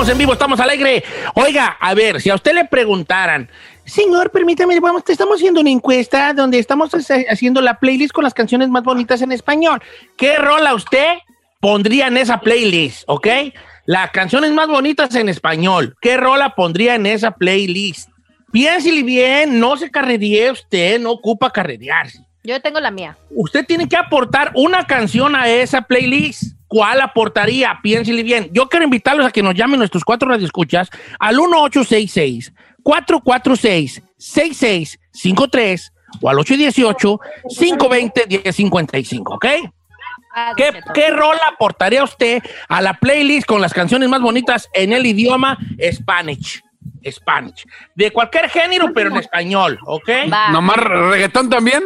Estamos en vivo, estamos alegre. Oiga, a ver, si a usted le preguntaran, señor, permítame, vamos, te estamos haciendo una encuesta donde estamos haciendo la playlist con las canciones más bonitas en español. ¿Qué rola usted pondría en esa playlist, ok? Las canciones más bonitas en español. ¿Qué rola pondría en esa playlist? Piénsele bien, no se carrería usted, no ocupa carrerearse. Yo tengo la mía. Usted tiene que aportar una canción a esa playlist. ¿Cuál aportaría? Piénsele bien. Yo quiero invitarlos a que nos llamen nuestros cuatro radioescuchas al 1866-446-6653 o al 818-520-1055, ¿ok? Ah, ¿Qué. ¿Qué rol aportaría usted a la playlist con las canciones más bonitas en el idioma Spanish? Spanish. De cualquier género, pero en español, ¿ok? Va. ¿Nomás reggaetón también?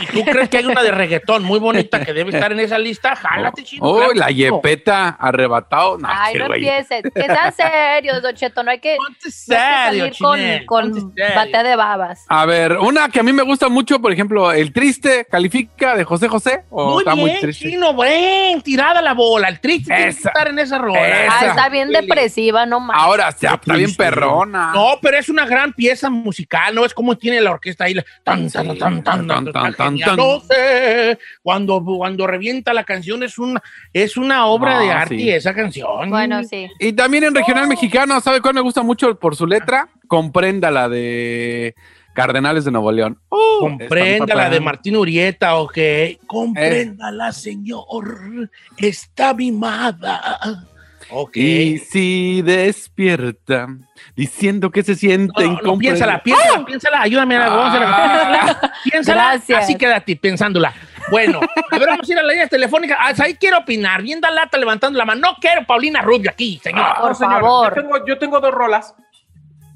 ¿Y tú crees que hay una de reggaetón muy bonita que debe estar en esa lista? Jálate, chino. Oh, claro que la yepeta, arrebatado. No, Ay, no empieces. Que sean serios, Don Cheto. No hay que, no hay que salir con, con batea de babas. A ver, una que a mí me gusta mucho, por ejemplo, El Triste, ¿califica de José José? ¿O Muy está bien, muy triste? chino, buen, tirada la bola. El triste tiene que estar en esa rola. Esa. Ah, está bien depresiva, no más. Ahora está bien perrona. No, pero es una gran pieza musical, ¿no? Es como tiene la orquesta ahí. Tan, tan, tan, tan, tan, Tan, tan. No sé, cuando, cuando revienta la canción es una, es una obra No, de arte sí. esa canción. Bueno, sí. Y también en regional mexicano, ¿sabe cuál me gusta mucho por su letra? Comprenda la de Cardenales de Nuevo León. Uh, Comprenda está la de Martín Urieta, ok. Compréndala, señor. Está mimada. Ok. Y si despierta diciendo que se siente No, no, piénsala, piénsala, piénsala. Ayúdame a Ah. Piénsala. Gracias. Así quédate pensándola. Bueno, a ver, vamos a ir a la línea telefónica. Ah, ahí quiero opinar. Bien da lata levantando la mano. No quiero Paulina Rubio aquí, señor. Ah, Por No, señor, favor. Yo tengo, yo tengo dos rolas.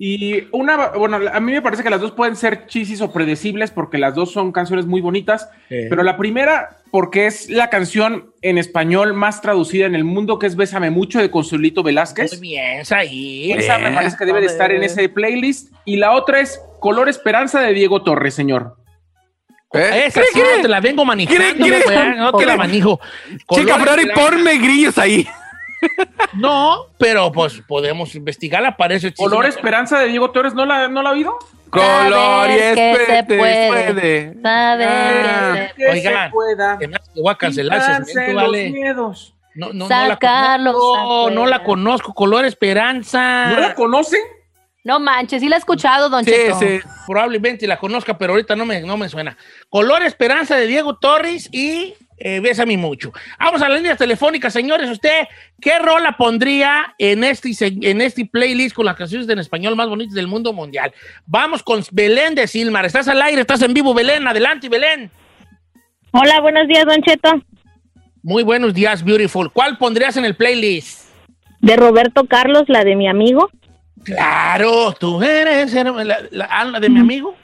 Y una, bueno, a mí me parece que las dos pueden ser chisis o predecibles porque las dos son canciones muy bonitas. Pero la primera, porque es la canción en español más traducida en el mundo, que es Bésame Mucho de Consuelito Velázquez. Muy bien, ahí. Esa me parece que debe de estar en ese playlist. Y la otra es Color Esperanza de Diego Torres, señor. ¿Eh? Esa sí, ¿Cree, no te la vengo manejando, ¿Cree, cree? güey, no te la manejo. Chica Ferrari, ponme grillos ahí. No, pero pues podemos investigarla. Parece Color Esperanza de Diego Torres, ¿no la, no la ha oído? Color y Saber que se espete, puede. Saber Ah. que Oigan, se pueda. Voy a cancelar ese vale. miedos. No, no, no Sacarlos no la conozco. Color Esperanza. ¿No la conocen? No manches, sí la he escuchado, Don Sí, Cheto. sí. Probablemente la conozca, pero ahorita no me, no me suena. Color Esperanza de Diego Torres y eh, Bésame Mucho. Vamos a la línea telefónica, señores. ¿Usted qué rola pondría en este, en este playlist con las canciones en español más bonitas del mundo mundial? Vamos con Belén de Silmar. Estás al aire, estás en vivo, Belén. Adelante, Belén. Hola, buenos días, Don Cheto. Muy buenos días, beautiful. ¿Cuál pondrías en el playlist? De Roberto Carlos, la de mi amigo. Claro, tú eres la, la- ah, la de mi amigo.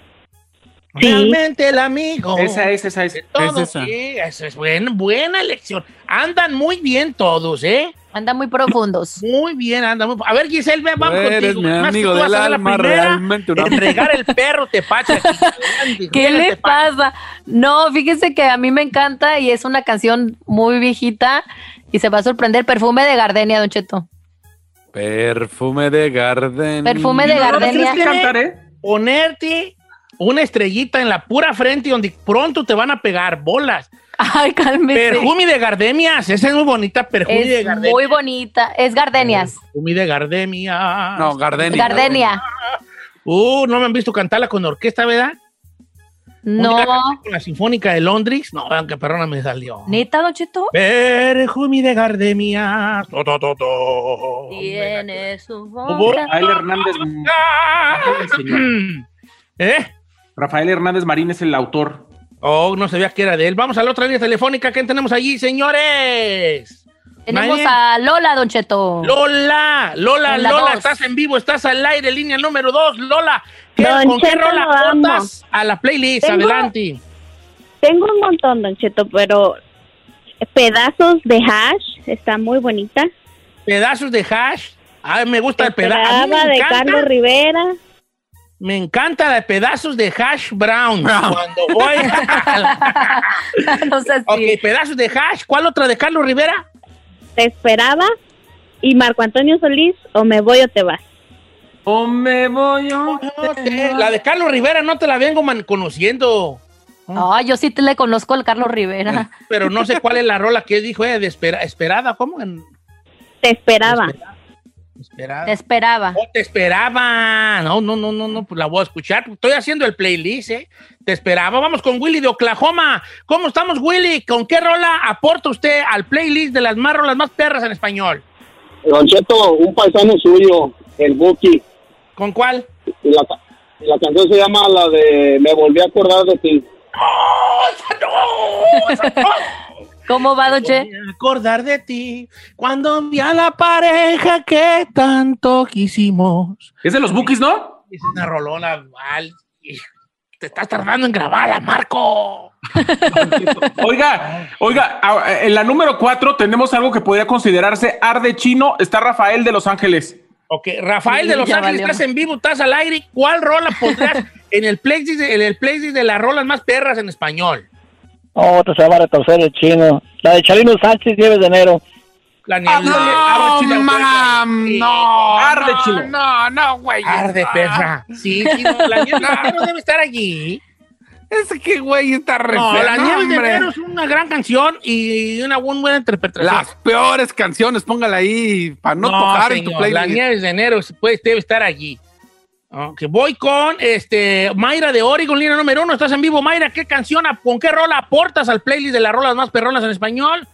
Sí. Realmente el amigo. Esa es, esa es. Todos, Es esa. sí, esa es buena, buena elección. Andan muy bien todos, ¿eh? Andan muy profundos. Muy bien, andan muy... A ver, Giselle, vamos Tú eres contigo. mi amigo del alma, primera realmente un en amigo. regar el perro te pacha. ¿Qué le pasa? No, fíjese que a mí me encanta y es una canción muy viejita y se va a sorprender. Perfume de Gardenia, Don Cheto. Perfume de Garden. Perfume de No, no, no Gardenia. tienes que cantar, ¿eh? Ponerte una estrellita en la pura frente donde pronto te van a pegar bolas. Ay, cálmese. Perfume de gardenias. Esa es muy bonita. Perfume de Es gardenias. muy bonita. Es gardenias. Perfume de gardenias. No, Gardenia. Gardenia. Uh, no me han visto cantarla con orquesta, ¿verdad? No. Con la Sinfónica de Londres. No, qué perrona me salió. ¿Neta, Don Cheto? Perfume de gardenias. To, to, to, to. Tiene su boca. Rafael Hernández, el señor. ¿Eh? Rafael Hernández Marín es el autor. Oh, no sabía que era de él. Vamos a la otra línea telefónica. ¿Quién tenemos allí, señores? Tenemos a Lola, Don Cheto. Lola, Lola, Lola, dos. estás en vivo, estás al aire, línea número dos. Lola, ¿qué- Don ¿con qué rola aportas a la playlist? Tengo- Adelante. Tengo un montón, Don Cheto, pero pedazos de hash está muy bonita. Pedazos de hash. Ay, me gusta el pedazo. De encanta, Carlos Rivera. Me encanta la de pedazos de hash brown. Brown. Cuando voy. no sé si. ok, pedazos de hash. ¿Cuál otra de Carlos Rivera? Te esperaba. Y Marco Antonio Solís, o me voy o te vas. O me voy yo. La de Carlos Rivera no te la vengo man- conociendo. Ay, yo sí te le conozco al Carlos Rivera. Pero no sé cuál es la rola que dijo, eh, de espera- esperada, ¿cómo? En- Te esperaba. Esperada. Te esperaba. Oh, te esperaba. No, no, no, no, no, pues la voy a escuchar. Estoy haciendo el playlist, ¿eh? Te esperaba. Vamos con Willy de Oklahoma. ¿Cómo estamos, Willy? ¿Con qué rola aporta usted al playlist de las más rolas más perras en español? Don Cheto, un paisano suyo, el Buki, ¿Con cuál? la, la canción se llama la de Me volví a acordar de ti. ¿Cómo va, Don Che? Voy a acordar de ti cuando vi a la pareja que tanto quisimos. Es de los Bookies, ¿no? Es una rolona, Val. y Te estás tardando en grabarla, Marco. Oiga, oiga, en la número cuatro tenemos algo que podría considerarse arde chino. Está Rafael de Los Ángeles. Ok, Rafael de Sí, Los ya Ángeles, valió. estás en vivo, estás al aire. ¿Cuál rola pondrás en el playlist de, en el de las rolas más perras en español? Otra se llama Retorcer el Chino. La de Chalino Sánchez, 10 de enero. La Ah, de Arde no, Chino, mam, Sí. no. Arde no, chino. No, no, güey. Arde perra. Sí, sí, no, la de enero debe estar allí. Ese que güey está re No, la no, niebla de enero es una gran canción y una buena, buena interpretación. Las peores canciones, póngala ahí para no, tocar en tu señor, La playlist. nieve de enero pues, debe estar allí. Voy con este Mayra de Oregon, línea número uno. Estás en vivo, Mayra. ¿Qué canción, con qué rola aportas al playlist de las rolas más perronas en español?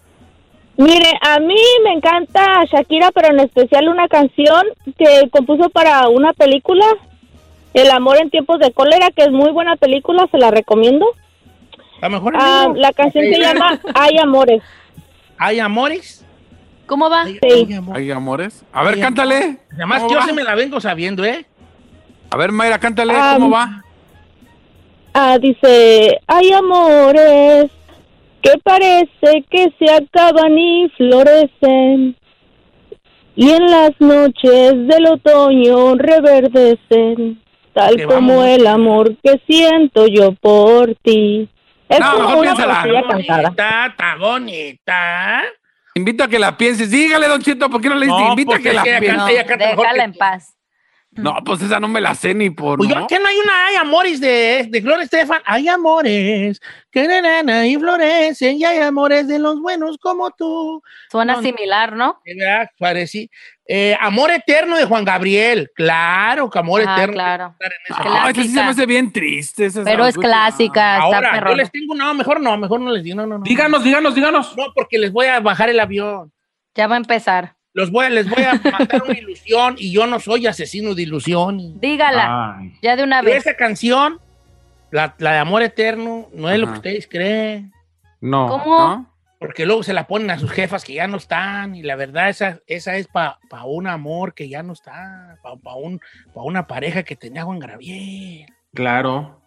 Mire, a mí me encanta Shakira, pero en especial una canción que compuso para una película, El amor en tiempos de cólera, que es muy buena película, se la recomiendo. A lo mejor Ah, la canción se llama Hay amores. ¿Hay amores? ¿Cómo va? Hay, Sí. hay amor- Ay, amores. A ver, cántale. Además, ¿Cómo que yo va? se me la vengo sabiendo, ¿eh? A ver, Mayra, cántale. Ah, ¿Cómo va? Ah, dice, hay amores que parece que se acaban y florecen. Y en las noches del otoño reverdecen, tal Que como vamos. el amor que siento yo por ti. Es No, como mejor una cantada. Bonita, está bonita. Invito a que la pienses. Dígale, Don Cheto, ¿por qué no le dices? No, Invita a que la pienses. No, déjala que en paz. No, pues esa no me la sé ni por. Pues yo, ¿no? ¿qué no hay una Hay amores de, de Gloria Estefan? Hay amores que na, y florecen y hay amores de los buenos como tú. Suena No, similar, ¿no? ¿Verdad? Parece. Eh, amor eterno de Juan Gabriel. Claro que amor Ah, eterno. claro. No, esa sí se me hace bien triste. esa Pero es clásica, está Ahora, yo les tengo, no, mejor no, mejor no les digo, no, no, no. Díganos, díganos, díganos. No, porque les voy a bajar el avión. Ya va a empezar. Los voy, a- les voy a matar una ilusión y yo no soy asesino de ilusión. Dígala, Ay. ya de una Pero vez. esa canción, la, la de amor eterno, no es lo que ustedes creen. No. ¿Cómo? ¿No? Porque luego se la ponen a sus jefas que ya no están y la verdad esa, esa es para un amor que ya no está, para un, pa una pareja que tenía Juan Gabriel. Claro.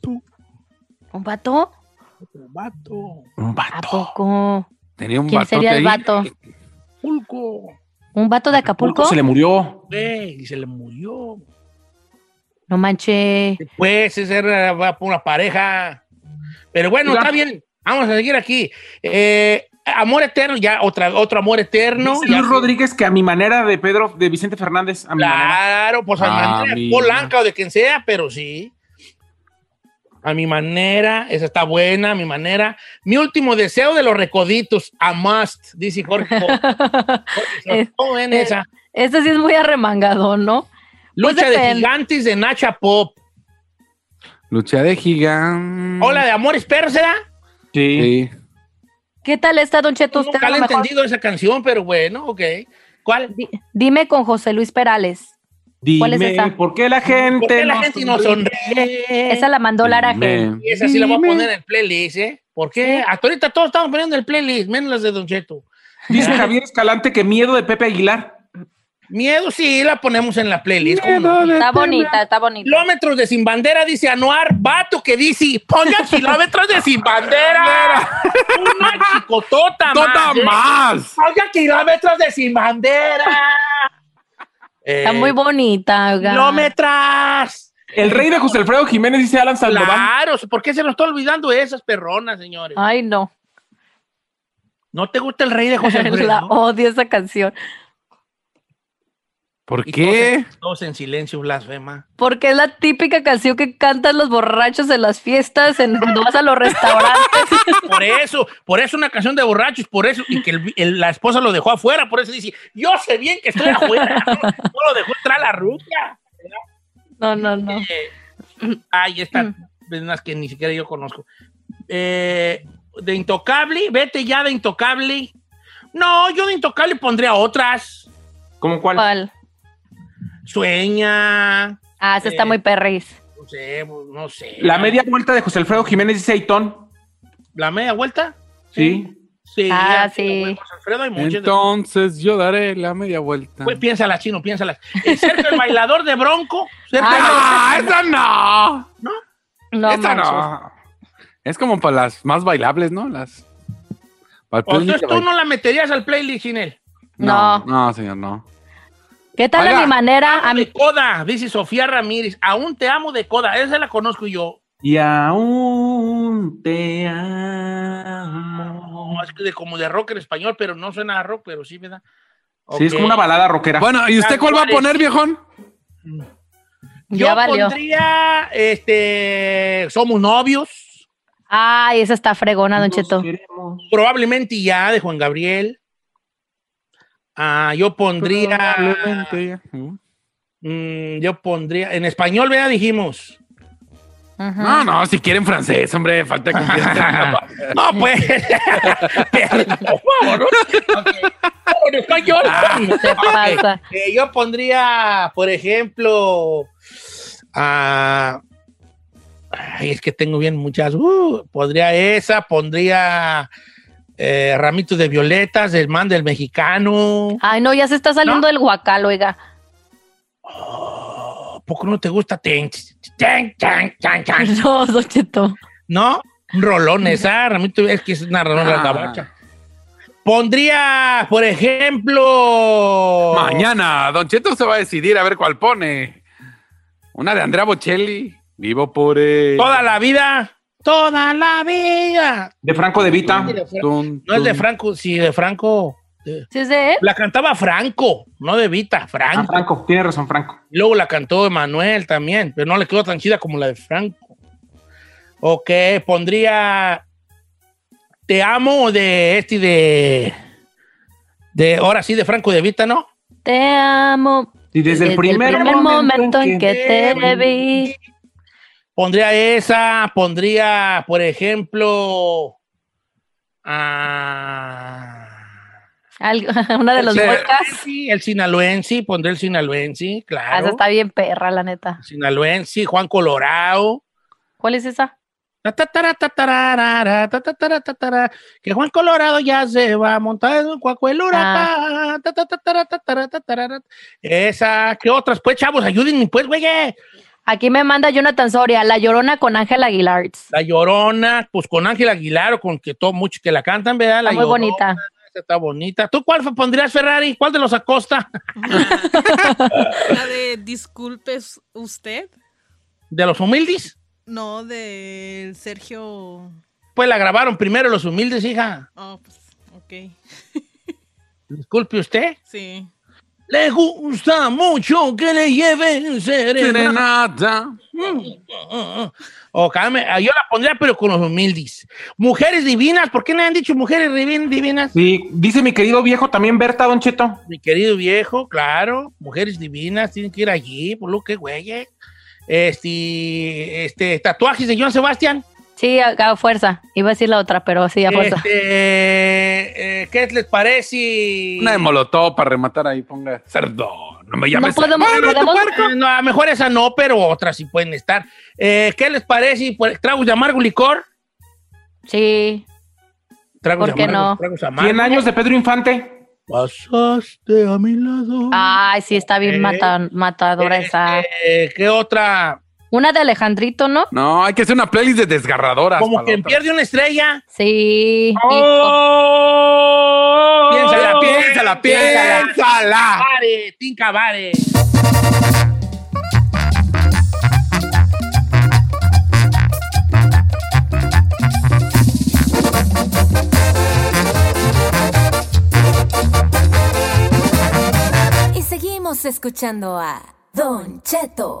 Tú, ¿Un vato? otro vato, Un ¿A vato. poco? Tenía un ¿Quién sería el ahí. vato? Pulco, ¿Un vato de Acapulco? Se le murió. y se le murió. No manche. Pues esa era una pareja. Pero bueno, está bien. Vamos a seguir aquí. Eh, amor eterno, ya otra, otro amor eterno. Dice Luis Rodríguez que a mi manera de Pedro, de Vicente Fernández, a mi manera. Claro, pues a Ah, manera mira. Polanca o de quien sea, pero sí. A mi manera, esa está buena, a mi manera. Mi último deseo de los recoditos, a must, dice Jorge. Jorge, ¿Cómo ven Eh, esa? Este sí es muy arremangado, ¿no? Pues Lucha de gigantes de Nacha Pop. Lucha de gigante. Hola de Amores Perros, ¿será? Sí. Sí. ¿Qué tal está, Don Cheto? Nunca le he entendido esa canción, pero bueno, ok. ¿Cuál? Di- dime con José Luis Perales. ¿Cuál es Dime, esa? ¿por qué la gente ¿Por qué la no gente no sonríe? Esa la mandó Lara G. Dime. Y esa sí la voy a Dime. poner en el playlist, ¿eh? ¿Por qué? Hasta ahorita todos estamos poniendo el playlist, menos las de Don Cheto. Dice Javier Escalante que miedo de Pepe Aguilar. Miedo sí la ponemos en la playlist. Está bonita, está bonita. Kilómetros de sin bandera, dice Anuar. Vato que dice, ponga kilómetros de sin bandera. Una chicotota ¡Tota más. ¿eh? más! Ponga kilómetros de sin bandera. Está muy bonita, oiga. Kilómetros. El rey de José Alfredo Jiménez dice Alan Sandoval. Claro, ¿por qué se nos está olvidando esas perronas, señores? Ay, no. ¿No te gusta el rey de José Alfredo? La odio esa canción. ¿Por Y qué? Todos, todos en silencio, blasfema. Porque es la típica canción que cantan los borrachos en las fiestas, en, cuando vas a los restaurantes. Por eso, por eso una canción de borrachos, por eso, y que el- el- la esposa lo dejó afuera, por eso dice, yo sé bien que estoy afuera, no, no lo dejó entrar la rubia. No, no, no. Eh, ay, esta, es unas que ni siquiera yo conozco. Eh, de Intocable, vete ya de Intocable. No, yo de Intocable pondría otras. ¿Cómo cuál? ¿Cuál? Sueña, Ah, esa está Eh, muy perris. no sé, no sé. La media vuelta de José Alfredo Jiménez dice Aitón. ¿La media vuelta? Sí. Sí. Ah, sí. José Alfredo hay muchas. Entonces yo daré la media vuelta. Pues piénsala, chino, piénsala. Eh, Sergio el bailador de Bronco. Sergio ¡Ah, el- esa no! No, esa manches. no. Es como para las más bailables, ¿no? Las. entonces tú no la meterías al playlist sin él. No. No, señor, no. ¿Qué tal Oiga. a mi manera? A mi... De Coda, dice Sofía Ramírez. Aún te amo de Coda. Esa la conozco yo. Y aún te amo. No, es que de, como de rock en español, pero no suena a rock, pero sí, ¿verdad? Sí, es como una balada rockera. Bueno, ¿y usted cuál va a poner, viejón? Yo Ya pondría, este, Somos Novios. Ay, esa está fregona, Don Nos Cheto. queremos. Probablemente ya, de Juan Gabriel. Ah, yo pondría... ¿Mm? yo pondría... En español, vea, dijimos. No, no, si quieren francés, hombre, falta confianza. No, pues. Por favor. En español. Pasa. Eh, yo pondría, por ejemplo, ah, ay, es que tengo bien muchas. uh, pondría esa, pondría eh, Ramitos de Violetas, del man del mexicano. Ay, no, ya se está saliendo ¿No? del guacal, oiga. ¿A poco no te gusta? Ten, ten, ten, ten, ten. No, Don Cheto. ¿No? Un rolón esa, Ramito, es que es una la Ah. gabacha. Pondría, por ejemplo. Mañana, Don Cheto se va a decidir a ver cuál pone. Una de Andrea Bocelli. Vivo por él. Toda la vida. Toda la vida. De Franco de Vita. No es de. Franco, sí, de Franco. de- ¿Sí es de él? La cantaba Franco, no de Vita, Ah, Franco. Franco, tiene razón, Franco. Y luego la cantó Emanuel también, pero no le quedó tan chida como la de Franco. Ok, pondría Te amo de este de. De ahora sí, de Franco de Vita, ¿no? Te amo. Y desde el primer, momento en que te vi. Pondría esa, pondría, por ejemplo. ah, Algo- una de los podcasts. El Sinaloense, pondré el Sinaloense, Ah, claro. esa está bien perra, la neta. Sinaloense, Juan Colorado. ¿Cuál es esa? Que Juan Colorado ya se va a montar en un cuaco el huracán. Ta, ta, ta, tara, ta, tara, ta, tarara. Esa, ¿qué otras? Pues, chavos, ayúdenme, pues, güey. Aquí me manda Jonathan Soria, La Llorona con Ángel Aguilar. La Llorona, pues con Ángel Aguilar o con que todo muchos que la cantan, ¿verdad? La Está muy Llorona, bonita. esa Está bonita. ¿Tú cuál pondrías, Ferrari? ¿Cuál de los Acosta? La de disculpes usted. ¿De los humildes? No, de Sergio. Pues la grabaron primero los humildes, hija. Oh, pues, ok. Disculpe usted. Sí. Le gusta mucho que le lleven serenata. Serenata. O cállame, ah, yo la pondría, pero con los humildes. Mujeres divinas, ¿por qué le han dicho mujeres divin- divinas? Sí, dice mi querido viejo también Berta, Don Cheto. Mi querido viejo, claro, mujeres divinas, tienen que ir allí, por lo que güey. Este, este, tatuajes de Joan Sebastián. Sí, a, fuerza. Iba a decir la otra, pero sí, a fuerza. Este, eh, ¿Qué les parece? Una de molotov para rematar ahí, ponga cerdo. No me llames. No podemos- cerdo. podemos- Eh, No, a lo mejor esa no, pero otras sí pueden estar. Eh, ¿Qué les parece? Pues, ¿Tragos de amargo licor? Sí. Tragos ¿Por qué amargo, no? tragos amargos. 100 años de Pedro Infante. Pasaste a mi lado. Ay, sí, está bien Eh, mata- matadora esa. Eh, ¿Qué otra? Una de Alejandrito, ¿no? No, hay que hacer una playlist de desgarradoras. Como quien pierde una estrella. Sí. Oh. Piénsala, piénsala, piénsala. Tinka Bare. Y seguimos escuchando a Don Cheto.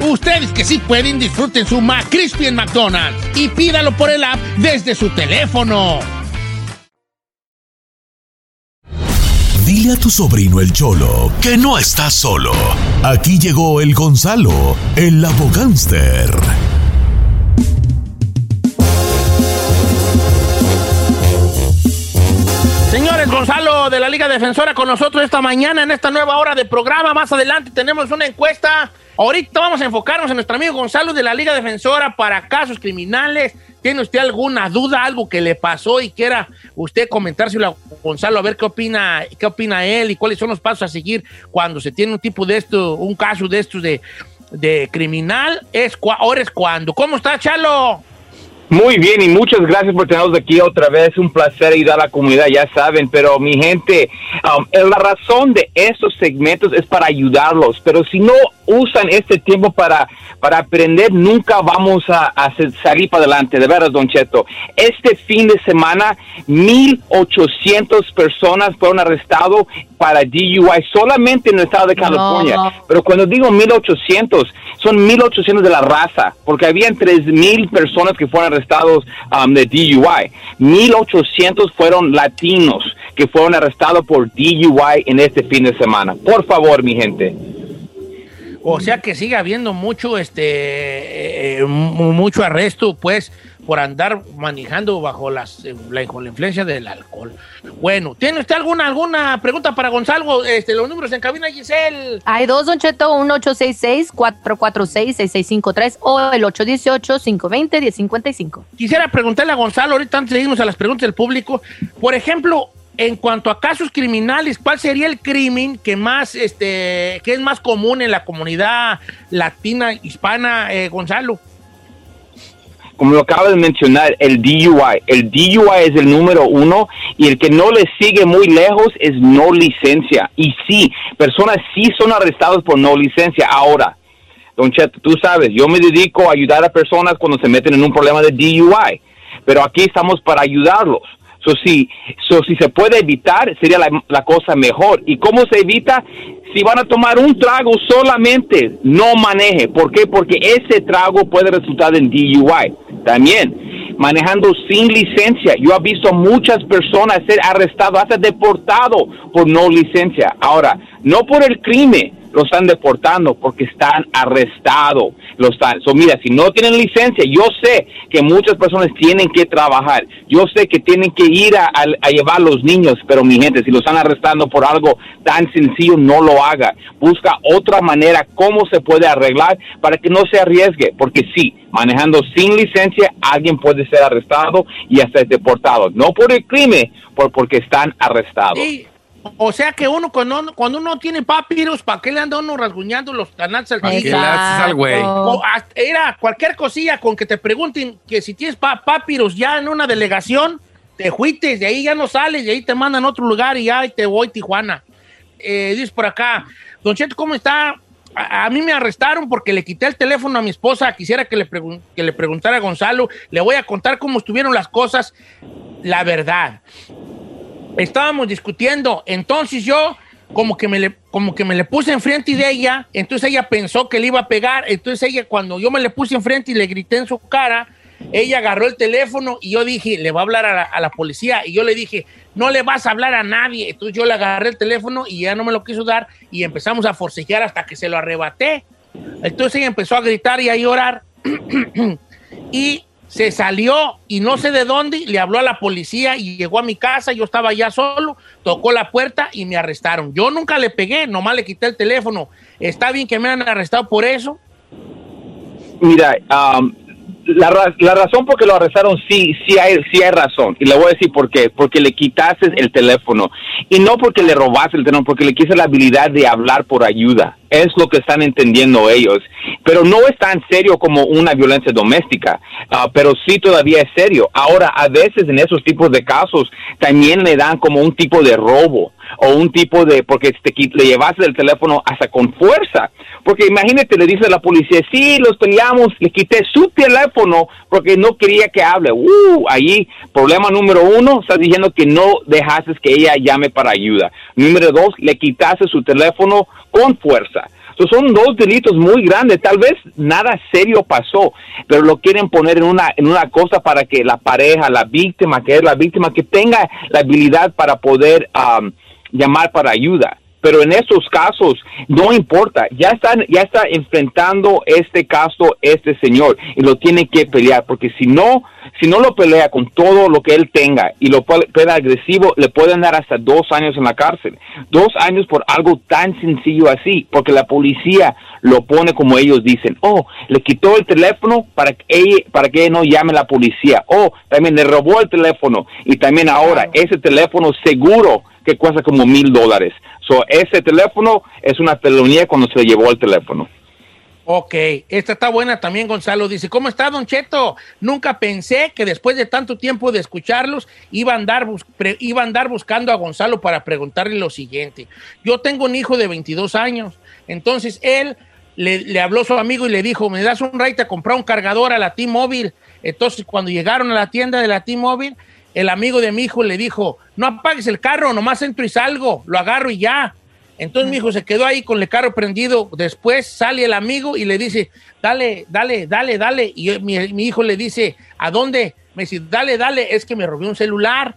Ustedes que sí pueden, disfruten su McCrispy en McDonald's y pídalo por el app desde su teléfono. Dile a tu sobrino el Cholo que no está solo. Aquí llegó el Gonzalo, el abogánster. Gonzalo de la Liga Defensora con nosotros esta mañana en esta nueva hora de programa. Más adelante tenemos una encuesta. Ahorita vamos a enfocarnos en nuestro amigo Gonzalo de la Liga Defensora para casos criminales. ¿Tiene usted alguna duda, algo que le pasó y quiera usted comentárselo a Gonzalo a ver qué opina, qué opina él y cuáles son los pasos a seguir cuando se tiene un tipo de esto, un caso de estos de, criminal? Es ahora es cuando. ¿Cómo está, Chalo? Muy bien y muchas gracias por tenernos aquí otra vez. Un placer ayudar a la comunidad, ya saben. Pero mi gente, um, la razón de estos segmentos es para ayudarlos. Pero si no usan este tiempo para, para aprender, nunca vamos a, a salir para adelante. De veras, Don Cheto. Este fin de semana, 1.800 personas fueron arrestados para DUI solamente en el estado de California. Pero cuando digo 1.800, son 1.800 de la raza, porque habían 3.000 personas que fueron arrestados um, de DUI. 1.800 fueron latinos que fueron arrestados por DUI en este fin de semana. Por favor, mi gente. O sea que sigue habiendo mucho, este, eh, mu- mucho arresto, pues, por andar manejando bajo las, eh, la, con la influencia del alcohol. Bueno, ¿tiene usted alguna, alguna pregunta para Gonzalo? Este, los números en cabina, Giselle. Hay dos, Don Cheto, un 866-446-6653 o el 818-520-1055. Quisiera preguntarle a Gonzalo, ahorita antes de irnos a las preguntas del público, por ejemplo, en cuanto a casos criminales, ¿cuál sería el crimen que más, este, que es más común en la comunidad latina, hispana, eh, Gonzalo? Como lo acaba de mencionar, el DUI. El DUI es el número uno y el que no le sigue muy lejos es no licencia. Y sí, personas sí son arrestadas por no licencia. Ahora, Don Cheto, tú sabes, yo me dedico a ayudar a personas cuando se meten en un problema de DUI, pero aquí estamos para ayudarlos. So, si, so, si se puede evitar, sería la, la cosa mejor. ¿Y cómo se evita? Si van a tomar un trago solamente, no maneje. ¿Por qué? Porque ese trago puede resultar en DUI. También, manejando sin licencia. Yo he visto muchas personas ser arrestadas, hasta deportados por no licencia. Ahora, no por el crimen, lo están deportando porque están arrestados. Lo están. Mira, si no tienen licencia, yo sé que muchas personas tienen que trabajar. Yo sé que tienen que ir a, llevar los niños, pero mi gente, si lo están arrestando por algo tan sencillo, no lo haga. Busca otra manera cómo se puede arreglar para que no se arriesgue, porque sí, manejando sin licencia, alguien puede ser arrestado y hasta deportado. No por el crimen, por porque están arrestados. O sea que uno cuando, cuando uno tiene papiros, ¿para qué le anda uno rasguñando los canales al ¿Para qué le haces al güey? Era cualquier cosilla con que te pregunten que si tienes pa- papiros ya en una delegación, te fuites, de ahí ya no sales, de ahí te mandan a otro lugar y ya te voy Tijuana. Eh, dices por acá, Don Cheto, ¿cómo está? A, a mí me arrestaron porque le quité el teléfono a mi esposa. Quisiera que le, que le preguntara a Gonzalo. Le voy a contar cómo estuvieron las cosas. La verdad estábamos discutiendo. Entonces yo como que me le, como que me le puse enfrente de ella, entonces ella pensó que le iba a pegar, entonces ella cuando yo me le puse enfrente y le grité en su cara, ella agarró el teléfono y yo dije, le va a hablar a la, a la policía y yo le dije, no le vas a hablar a nadie. Entonces yo le agarré el teléfono y ella no me lo quiso dar y empezamos a forcejear hasta que se lo arrebaté. Entonces ella empezó a gritar y a llorar y se salió y no sé de dónde, le habló a la policía y llegó a mi casa, yo estaba ya solo, tocó la puerta y me arrestaron. Yo nunca le pegué, nomás le quité el teléfono. ¿Está bien que me han arrestado por eso? Mira, um, la, la razón por que lo arrestaron sí, sí hay, sí hay razón. Y le voy a decir por qué. Porque le quitaste el teléfono. Y no porque le robaste el teléfono, porque le quise la habilidad de hablar por ayuda. Es lo que están entendiendo ellos. Pero no es tan serio como una violencia doméstica. ah, pero sí todavía es serio. Ahora, a veces en esos tipos de casos también le dan como un tipo de robo o un tipo de, porque te, le llevaste el teléfono hasta con fuerza. Porque imagínate, le dice a la policía, sí, los peleamos, le quité su teléfono porque no quería que hable. Uh, ahí, problema número uno, estás diciendo que no dejaste que ella llame para ayuda. Número dos, le quitaste su teléfono con fuerza. So, son dos delitos muy grandes. Tal vez nada serio pasó, pero lo quieren poner en una, en una cosa para que la pareja, la víctima, que es la víctima, que tenga la habilidad para poder am, llamar para ayuda. Pero en estos casos no importa, ya están, ya está enfrentando este caso este señor y lo tiene que pelear, porque si no, si no lo pelea con todo lo que él tenga y lo pone pega agresivo, le pueden dar hasta dos años en la cárcel. Dos años por algo tan sencillo así, porque la policía lo pone como ellos dicen. Oh, le quitó el teléfono para que ella, para que ella no llame a la policía. Oh, también le robó el teléfono y también ahora ese teléfono seguro que cuesta como mil dólares. Ese teléfono es una felonía cuando se le llevó el teléfono. Ok, esta está buena también, Gonzalo. Dice, ¿cómo está, Don Cheto? Nunca pensé que después de tanto tiempo de escucharlos iba a andar, iba a andar buscando a Gonzalo para preguntarle lo siguiente. Yo tengo un hijo de 22 años, entonces él le, habló a su amigo y le dijo, ¿me das un rate a comprar un cargador a la T-Mobile? Entonces, cuando llegaron a la tienda de la T-Mobile, el amigo de mi hijo le dijo, no apagues el carro, nomás entro y salgo, lo agarro y ya. Entonces mi hijo se quedó ahí con el carro prendido. Después sale el amigo y le dice, dale, dale, dale, dale. Y mi hijo le dice, ¿a dónde? Me dice, dale, dale, es que me robé un celular.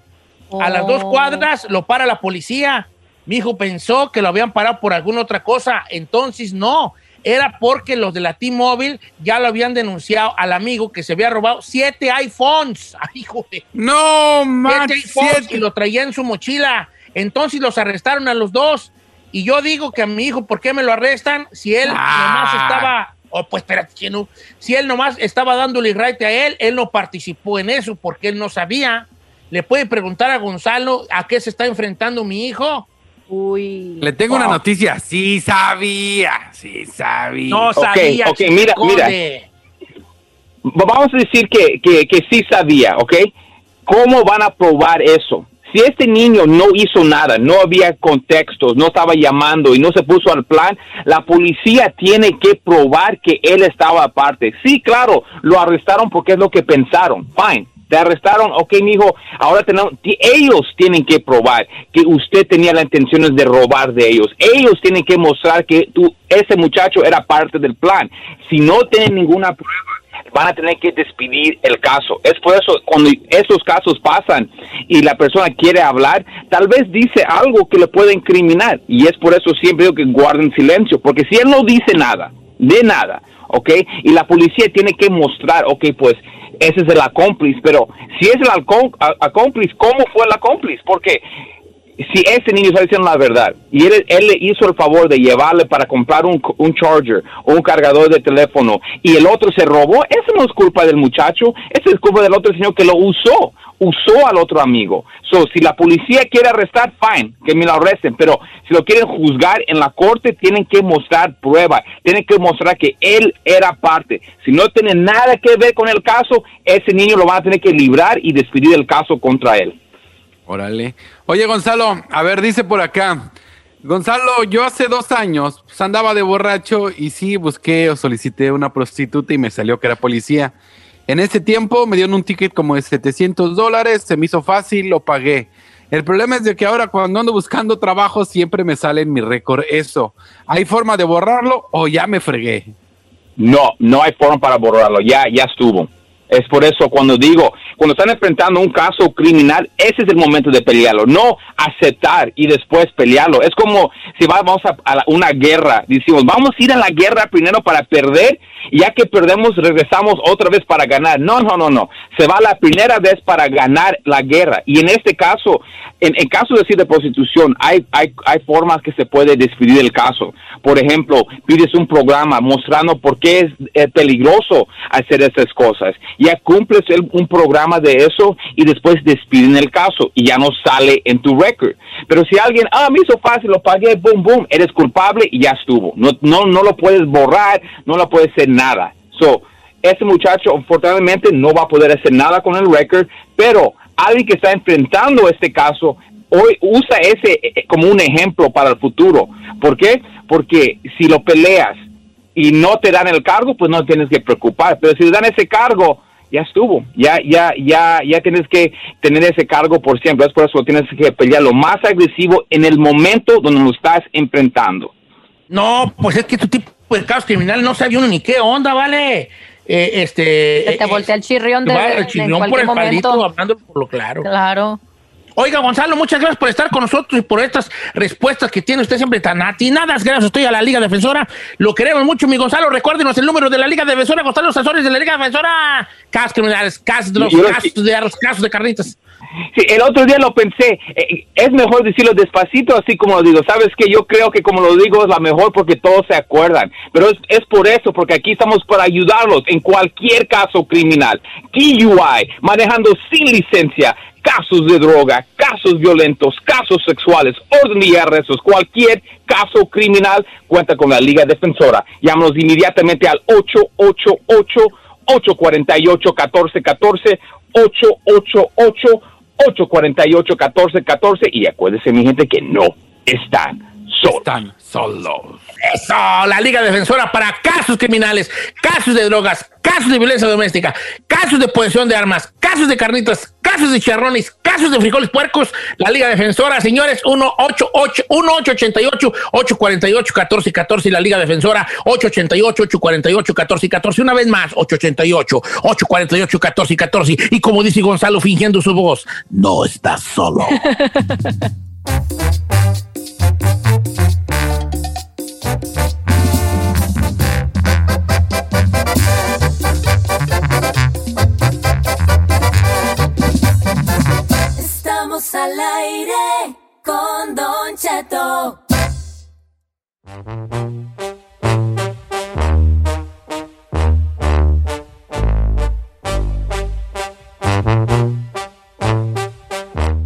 A las dos Oh. cuadras lo para la policía. Mi hijo pensó que lo habían parado por alguna otra cosa. Entonces no, era porque los de la T-Mobile ya lo habían denunciado al amigo que se había robado siete iPhones. Ay, hijo de... No, Siete man, iPhones siete. y lo traía en su mochila. Entonces los arrestaron a los dos. Y yo digo que a mi hijo, ¿por qué me lo arrestan? Si él Ah. nomás estaba. Oh, pues espérate, no. Si él nomás estaba dándole right a él, él no participó en eso porque él no sabía. Le puede preguntar a Gonzalo a qué se está enfrentando mi hijo. Uy. Le tengo una noticia. Sí sabía. Sí sabía. No sabía. ok, mira, chiconde. Va- Vamos a decir que, que, que sí sabía, ¿ok? ¿Cómo van a probar eso? Si este niño no hizo nada, no había contextos, no estaba llamando y no se puso al plan, la policía tiene que probar que él estaba aparte. Sí, claro, lo arrestaron porque es lo que pensaron. Fine. Te arrestaron, ok, mijo, ahora tenemos, ellos tienen que probar que usted tenía las intenciones de robar de ellos. Ellos tienen que mostrar que tú, ese muchacho era parte del plan. Si no tienen ninguna prueba, van a tener que despedir el caso. Es por eso cuando esos casos pasan y la persona quiere hablar, tal vez dice algo que le puede incriminar. Y es por eso siempre digo que guarden silencio, porque si él no dice nada, de nada, ¿ok? Y la policía tiene que mostrar, ok, pues ese es el acómplice, pero si es el alcón- a- acómplice, ¿cómo fue el acómplice? Porque si ese niño está diciendo la verdad y él, él le hizo el favor de llevarle para comprar un, un charger o un cargador de teléfono y el otro se robó, eso no es culpa del muchacho, eso es culpa del otro señor que lo usó, usó al otro amigo. So, si la policía quiere arrestar, fine, que me lo arresten, pero si lo quieren juzgar en la corte, tienen que mostrar prueba, tienen que mostrar que él era parte. Si no tiene nada que ver con el caso, ese niño lo van a tener que librar y despedir el caso contra él. Órale. Oye, Gonzalo, a ver, dice por acá. Gonzalo, yo hace dos años pues, andaba de borracho y sí busqué o solicité una prostituta y me salió que era policía. En ese tiempo me dieron un ticket como de 700 dólares, se me hizo fácil, lo pagué. El problema es de que ahora cuando ando buscando trabajo siempre me sale en mi récord eso. ¿Hay forma de borrarlo o ya me fregué? No, no hay forma para borrarlo, ya, ya estuvo. Es por eso cuando digo, cuando están enfrentando un caso criminal, ese es el momento de pelearlo, no aceptar y después pelearlo. Es como si vamos a, la- una guerra, decimos, vamos a ir a la guerra primero para perder, y ya que perdemos regresamos otra vez para ganar. No, no, no, no. Se va la primera vez para ganar la guerra. Y en este caso, en, en caso de, decir de prostitución, hay, hay, hay formas que se puede despedir el caso. Por ejemplo, pides un programa mostrando por qué es peligroso hacer esas cosas. Ya cumples el- un programa de eso y después despiden el caso y ya no sale en tu record. Pero si alguien, ah, me hizo fácil, lo pagué, boom, boom, eres culpable y ya estuvo. No, no, no lo puedes borrar, no lo puedes hacer nada. So, ese muchacho, afortunadamente, no va a poder hacer nada con el record, pero alguien que está enfrentando este caso hoy usa ese eh, como un ejemplo para el futuro. ¿Por qué? Porque si lo peleas y no te dan el cargo, pues no tienes que preocupar. Pero si te dan ese cargo, ya estuvo. Ya, ya, ya, ya tienes que tener ese cargo por siempre. Es por eso que tienes que pelear lo más agresivo en el momento donde lo estás enfrentando. No, pues es que tu tipo de casos criminales no sabía uno ni qué onda, ¿vale? Eh, este. Se te voltea el chirrión de, va el en chirrión por el palito, momento. hablando por lo claro. Claro. Oiga, Gonzalo, muchas gracias por estar con nosotros y por estas respuestas que tiene usted siempre tan atinadas. Gracias estoy a la Liga Defensora. Lo queremos mucho, mi Gonzalo. Recuérdenos el número de la Liga Defensora. Gonzalo, los asesores de la Liga Defensora. Casos criminales, casos de los casos de, los casos de carnitas. Sí, el otro día lo pensé, eh, es mejor decirlo despacito, así como lo digo. Sabes que yo creo que como lo digo es la mejor porque todos se acuerdan. Pero es, es por eso, porque aquí estamos para ayudarlos en cualquier caso criminal. DUI, manejando sin licencia, casos de droga, casos violentos, casos sexuales, orden y arrestos, cualquier caso criminal, cuenta con la Liga Defensora. Llámanos inmediatamente al 888-848-1414, 888-848-1414 y acuérdese mi gente que no están solos. Están solos. Eso, la Liga Defensora para casos criminales, casos de drogas, casos de violencia doméstica, casos de posesión de armas, casos de carnitas, casos de charrones, casos de frijoles puercos. La Liga Defensora, señores, 1-888-848-1414 y la Liga Defensora 888-848-1414. Una vez más, 888-848-1414. Y como dice Gonzalo fingiendo su voz, no estás solo. Al aire con Don Cheto.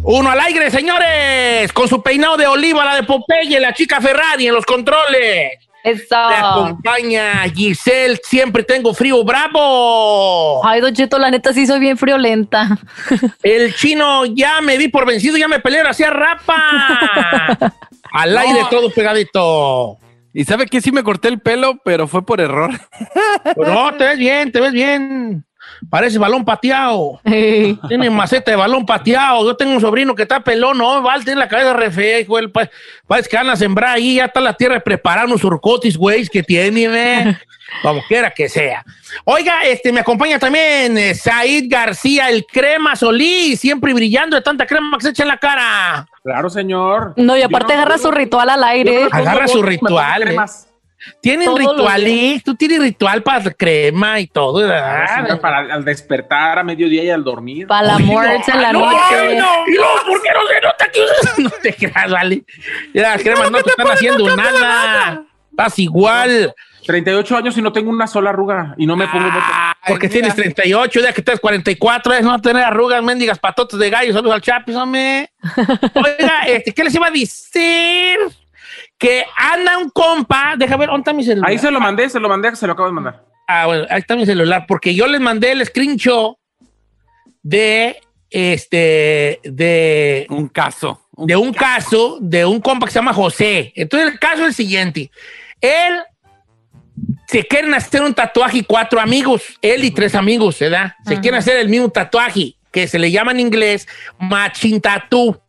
Uno al aire, señores, con su peinado de oliva, la de Popeye, la chica Ferrari en los controles. Eso. Me acompaña Giselle, siempre tengo frío, bravo. Ay, Don Cheto, la neta sí soy bien friolenta. El chino ya me di por vencido, ya me peleé, hacía rapa. Al aire No. todo pegadito. Y sabe que sí me corté el pelo, pero fue por error. No, te ves bien, te ves bien. Parece balón pateado. Tiene maceta de balón pateado. Yo tengo un sobrino que está pelón, no, Val, tiene la cabeza re fea, hijo. del pa- Parece que van a sembrar ahí, ya está la tierra preparada, unos surcotis, güey, que tiene, ve. Como quiera que sea. Oiga, este, me acompaña también eh, Said García, el crema Solís, siempre brillando de tanta crema que se echa en la cara. Claro, señor. No, y aparte agarra su ritual al aire. Agarra su ritual. eh. Tienen Todos rituales, tú tienes ritual para crema y todo, Claro, ¿verdad? para al despertar a mediodía y al dormir. Para la no, muerte en la no, noche. ay, no, y luego, ¿por qué no se nota que no te creas, vale? Las cremas no te están haciendo nada. Estás igual. 38 años y no tengo una sola arruga y no me pongo Ah, Porque tienes 38, ya que estás 44, es no tener arrugas, mendigas patotas de gallo. Saludos al Chapis, hombre. Oiga, este, ¿qué les iba a decir? Que anda un compa, deja ver, ¿dónde está mi celular? Ahí se lo mandé, se lo mandé, se lo acabo de mandar. Ah, bueno, ahí está mi celular, porque yo les mandé el screenshot de este de un caso. de un caso de un compa que se llama José. Entonces el caso es el siguiente. Él se quieren hacer un tatuaje y cuatro amigos, él y tres amigos, ¿verdad? Se quieren hacer el mismo tatuaje que se le llama en inglés matching tattoo,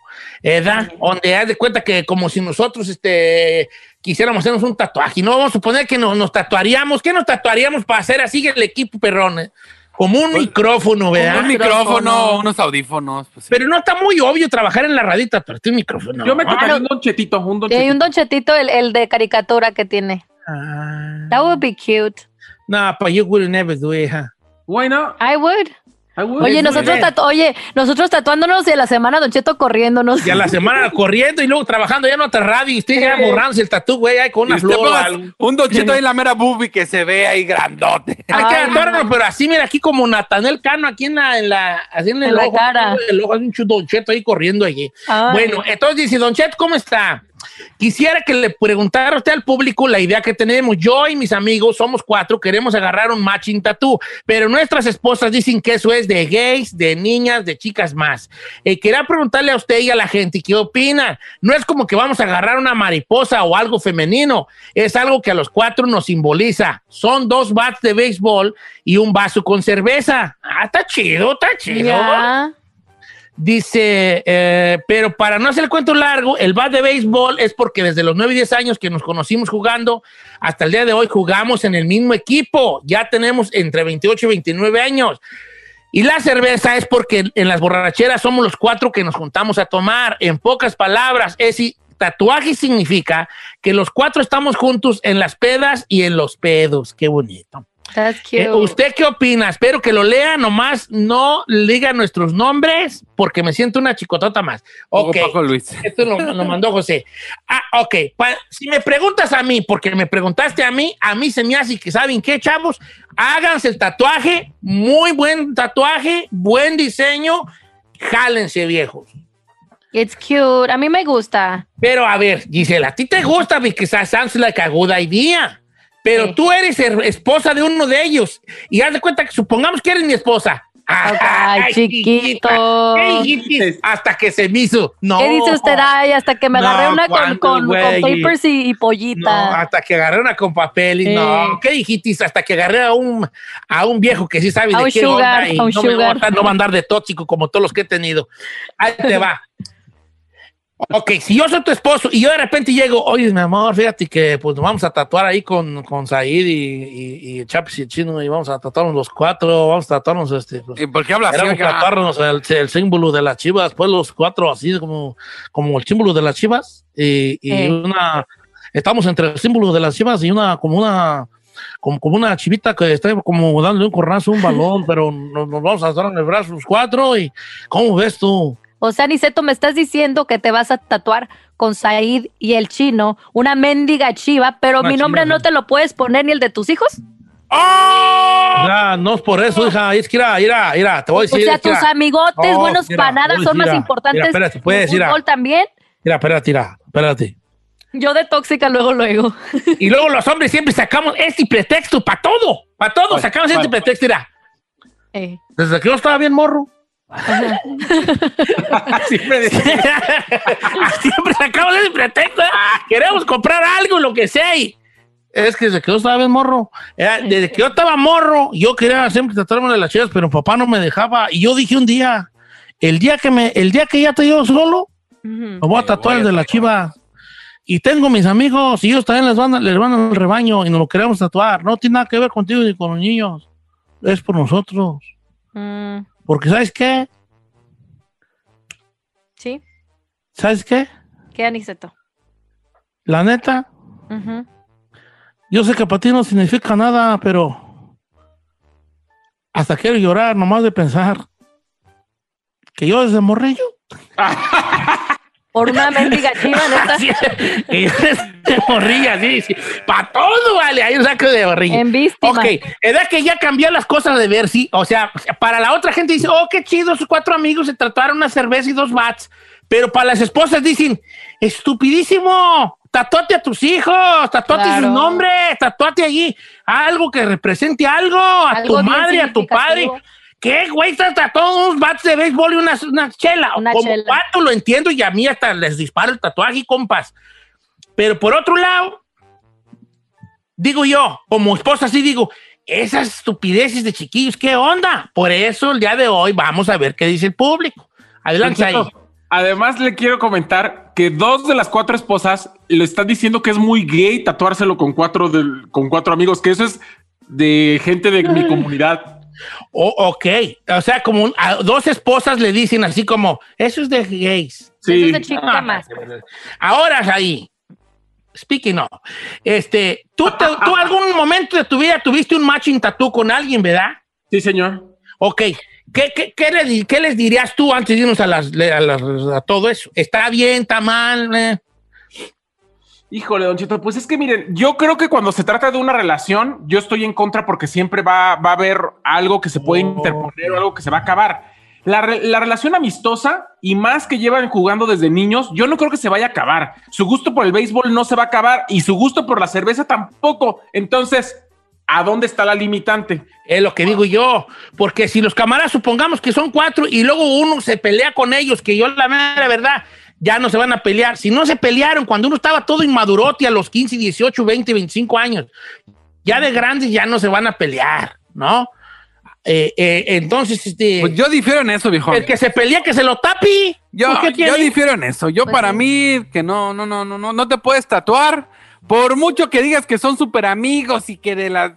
¿verdad? Donde haz de cuenta que como si nosotros este quisiéramos hacernos un tatuaje. No vamos a suponer que nos, nos tatuaríamos. ¿Qué nos tatuaríamos para hacer así el equipo perrón? eh? Como un micrófono, ¿verdad? Un micrófono, unos audífonos. pues sí. Pero no está muy obvio trabajar en la radita, pero un micrófono. Yo me Ah, tatuaría un donchetito, un Sí, hay donchetito. un donchetito, el, el de caricatura que tiene. Ah. That would be cute. No, but you would never do it, huh? Why not? I would. Would. Oye, nosotros, eh. tatu- oye, nosotros tatuándonos y a la semana Don Cheto corriéndonos. Y a la semana corriendo y luego trabajando ya en otra radio y usted ya borrándose el tatú, güey, ahí con una flor un donchito ahí en la mera boobie que se ve ahí grandote. Hay que adorarlo, pero así, mira, aquí como Natanel Cano, aquí en la, en la, así en el En la ojo, cara. el ojo, hay un Don Cheto ahí corriendo allí. Ay. Bueno, entonces dice, Don Cheto, ¿cómo está? Quisiera que le preguntara usted al público la idea que tenemos. Yo y mis amigos, somos cuatro, queremos agarrar un matching tattoo, pero nuestras esposas dicen que eso es de gays, de niñas, de chicas más. Eh, quería preguntarle a usted y a la gente qué opina. No es como que vamos a agarrar una mariposa o algo femenino, es algo que a los cuatro nos simboliza. Son dos bats de béisbol y un vaso con cerveza. Ah, está chido, está chido. Ya. Dice, eh, pero para no hacer el cuento largo, el bat de béisbol es porque desde los 9 y 10 años que nos conocimos jugando, hasta el día de hoy jugamos en el mismo equipo. Ya tenemos entre 28 y 29 años. Y la cerveza es porque en las borracheras somos los cuatro que nos juntamos a tomar. En pocas palabras, es tatuaje significa que los cuatro estamos juntos en las pedas y en los pedos. Qué bonito. That's cute. Eh, ¿Usted qué opina? Espero que lo lea, nomás no diga nuestros nombres porque me siento una chicotota más. Ok, Paco Luis. esto lo, lo mandó José. Ah, ok, Pa- si me preguntas a mí, porque me preguntaste a mí, a mí se me hace que saben qué, chavos, háganse el tatuaje, muy buen tatuaje, buen diseño jálense viejos. It's cute. A mí me gusta. Pero a ver, Gisela, a ti te gusta because that sounds like a good idea. Pero tú eres esposa de uno de ellos. Y haz de cuenta que supongamos que eres mi esposa. Ay, chiquito. ¿Qué dijiste? Hasta que se me hizo. No. ¿Qué dice usted? Ay, hasta que me No, agarré una con, ¿cuándo, con, con papers y, y No, pollita. hasta que agarré una con papel y Sí. no. ¿Qué dijiste? Hasta que agarré a un, a un viejo que sí sabe A de un qué sugar, onda y a un no, me va a sugar. no va a andar de tóxico como todos los que he tenido. Ahí te va. Ok, si yo soy tu esposo y yo de repente llego, oye, mi amor, fíjate que pues nos vamos a tatuar ahí con, con Said y, y, y Chapis y el Chino y vamos a tatuarnos los cuatro, vamos a tatuarnos este. Pues, ¿Y por qué hablas así, tatuarnos el, el símbolo de las chivas, pues los cuatro así como, como el símbolo de las chivas y, y Eh. una, estamos entre el símbolo de las chivas y una, como una, como, como una chivita que está como dándole un cornazo un balón, pero nos, nos vamos a dar en el brazo los cuatro y ¿cómo ves tú? O sea, Niceto, me estás diciendo que te vas a tatuar con Said y el chino una mendiga chiva, pero Una mi nombre chiva, no te lo puedes poner ni el de tus hijos. Ya, no es por eso, hija, es que mira, mira, mira, te voy a O decir. sea, es que tus amigotes, No, buenos mira, para nada, Uy, son más importantes. Mira, espérate, que el puedes, fútbol también. mira, espérate, mira, espérate. Yo de tóxica luego, luego. Y luego los hombres siempre sacamos este pretexto para todo, para todo, sacamos este pretexto, mira. Eh. Desde que yo estaba bien morro. siempre, siempre sacamos ese pretexto. ¿eh? Queremos comprar algo, lo que sea. y- es que desde que yo estaba morro, era- desde que yo estaba morro, yo quería siempre tratarme de las chivas, pero papá no me dejaba. Y yo dije un día, el día que me, el día que ya te llevo solo, me voy a tatuar el de la chiva. Y tengo mis amigos y ellos también les van, a- les van al rebaño y nos lo queremos tatuar. No tiene nada que ver contigo ni con los niños. Es por nosotros. Mm, Porque ¿sabes qué? sí, ¿Sabes qué? qué Aniceto. La neta, yo sé que para ti no significa nada, pero hasta quiero llorar nomás de pensar que yo desde morrillo, Por una mendiga chiva, neta. que yo desde morrilla, sí, sí, para todo, vale, hay un saco de morrilla. En víctima. Ok, es que ya cambió las cosas de ver, sí. O sea, para la otra gente dice, oh, qué chido, sus cuatro amigos se trataron una cerveza y dos bats. Pero para las esposas dicen, estupidísimo, tatuate a tus hijos, tatuate Claro. su nombre, tatuate allí algo que represente algo, a Algo tu madre, a tu padre. ¿Qué, güey? Estás tatuando unos bats de béisbol y una, una chela. Una Como chela. vato lo entiendo y a mí hasta les disparo el tatuaje, compas. Pero por otro lado, digo yo, como esposa, sí digo, esas estupideces de chiquillos, ¿qué onda? Por eso el día de hoy vamos a ver qué dice el público. Adelante ahí. Además, le quiero comentar que dos de las cuatro esposas le están diciendo que es muy gay tatuárselo con cuatro, del- con cuatro amigos, que eso es de gente de mi comunidad. Oh, ok, o sea, como un- a dos esposas le dicen así como, eso es de gays. Sí. Eso es de chica Ah, más. Ahora ahí, speaking of, este, ¿tú, te- tú algún momento de tu vida tuviste un matching tattoo con alguien, ¿verdad? Sí, señor. Ok, ¿qué, qué, qué le di- qué les dirías tú antes de irnos a, las, a, las- a todo eso? ¿Está bien, está mal? eh? Híjole, Don Cheto, pues es que miren, yo creo que cuando se trata de una relación, yo estoy en contra porque siempre va, va a haber algo que se puede interponer o algo que se va a acabar. La, la relación amistosa y más que llevan jugando desde niños, yo no creo que se vaya a acabar. Su gusto por el béisbol no se va a acabar y su gusto por la cerveza tampoco. Entonces, ¿a dónde está la limitante? Es lo que digo yo, porque si los camaradas supongamos que son cuatro y luego uno se pelea con ellos, que yo la mera verdad, ya no se van a pelear. Si no se pelearon cuando uno estaba todo inmadurote a los 15, 18, 20, 25 años, ya de grandes ya no se van a pelear, ¿no? Eh, eh, entonces, este, Pues yo difiero en eso, viejo. el que se pelea, que se lo tapi. Yo, ¿Por qué yo difiero en eso. Yo Pues para sí. mí que no, no, no, no, no, no te puedes tatuar. Por mucho que digas que son súper amigos y que de las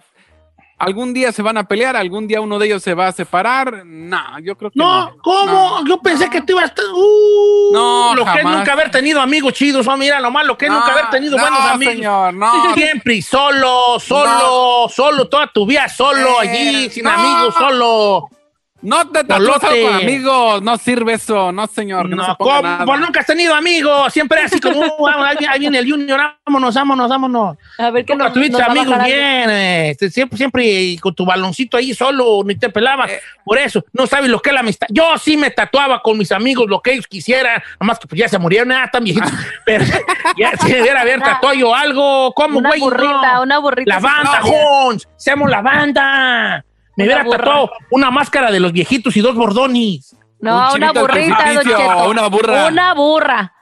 algún día se van a pelear, algún día uno de ellos se va a separar. No, yo creo que no. No, ¿cómo? No. Yo pensé que tú ibas a estar. Uh, No, lo que nunca haber tenido amigos chidos. Oh, mira, lo malo que nunca haber tenido no, buenos amigos. señor, no. Siempre y solo, solo, solo, toda tu vida solo, Eh, allí, sin amigos, solo. No te tatúas con amigos, no sirve eso, no señor, no, se No, ponga ¿cómo? nada. Pues nunca has tenido amigos, siempre así como, "Uh, vamos, ahí, viene- ahí viene el Junior, vámonos, vámonos, vámonos. A ver qué nos, tuviste amigos bien, eh, siempre, siempre con tu baloncito ahí solo, ni te pelabas. Eh. Por eso, no sabes lo que es la amistad. Yo sí me tatuaba con mis amigos lo que ellos quisieran, nomás que pues ya se murieron, nada, tan viejitos. Pero ya si debiera haber tatuado yo algo, ¿cómo, Una güey? burrita, No. una burrita. La banda, no. Jones, seamos la banda. Me hubiera tatuado una máscara de los viejitos y dos bordonis. No, Un una burrita, don precipicio, Cheto. una burra. Una burra.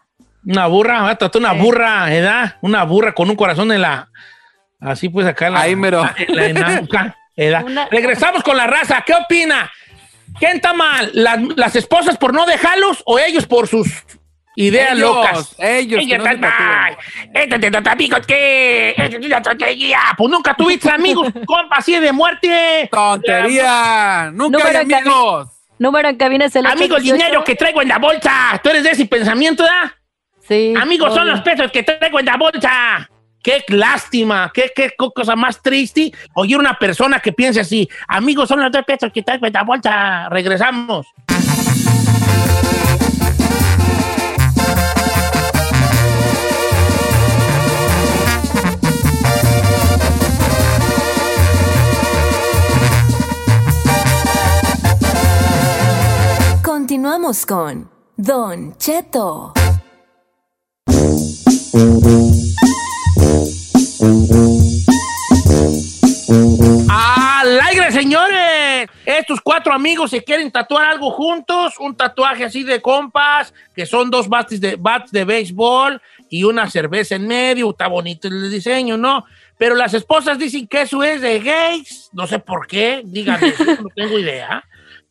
Una burra, va a tratar una burra, ¿verdad? Una burra con un corazón en la. Así pues acá. en La, Ahí mero. en la- en la nuca, ¿verdad? Una- Regresamos con la raza. ¿Qué opina? ¿Quién está mal? ¿Las, las esposas por no dejarlos o ellos por sus ideas Ellos, locas? ellos, que Ella no mal. Este amigos. Este tontería. Pues nunca tuviste amigos, compa, así de muerte. Tontería, nunca Número hay en amigos. Número en cabina es el Amigos, 818. dinero que traigo en la bolsa. ¿Tú eres de ese pensamiento, da? Sí. Amigos, son obvio. los pesos que traigo en la bolsa. Qué lástima, qué, qué co- cosa más triste oír una persona que piense así. Amigos, son los dos pesos que traigo en la bolsa. Regresamos. Continuamos con Don Cheto. ¡Al aire, señores! Estos cuatro amigos se quieren tatuar algo juntos, un tatuaje así de compas, que son dos bates de, bats de béisbol y una cerveza en medio. Está bonito el diseño, ¿no? Pero las esposas dicen que eso es de gays. No sé por qué, díganme, no tengo idea.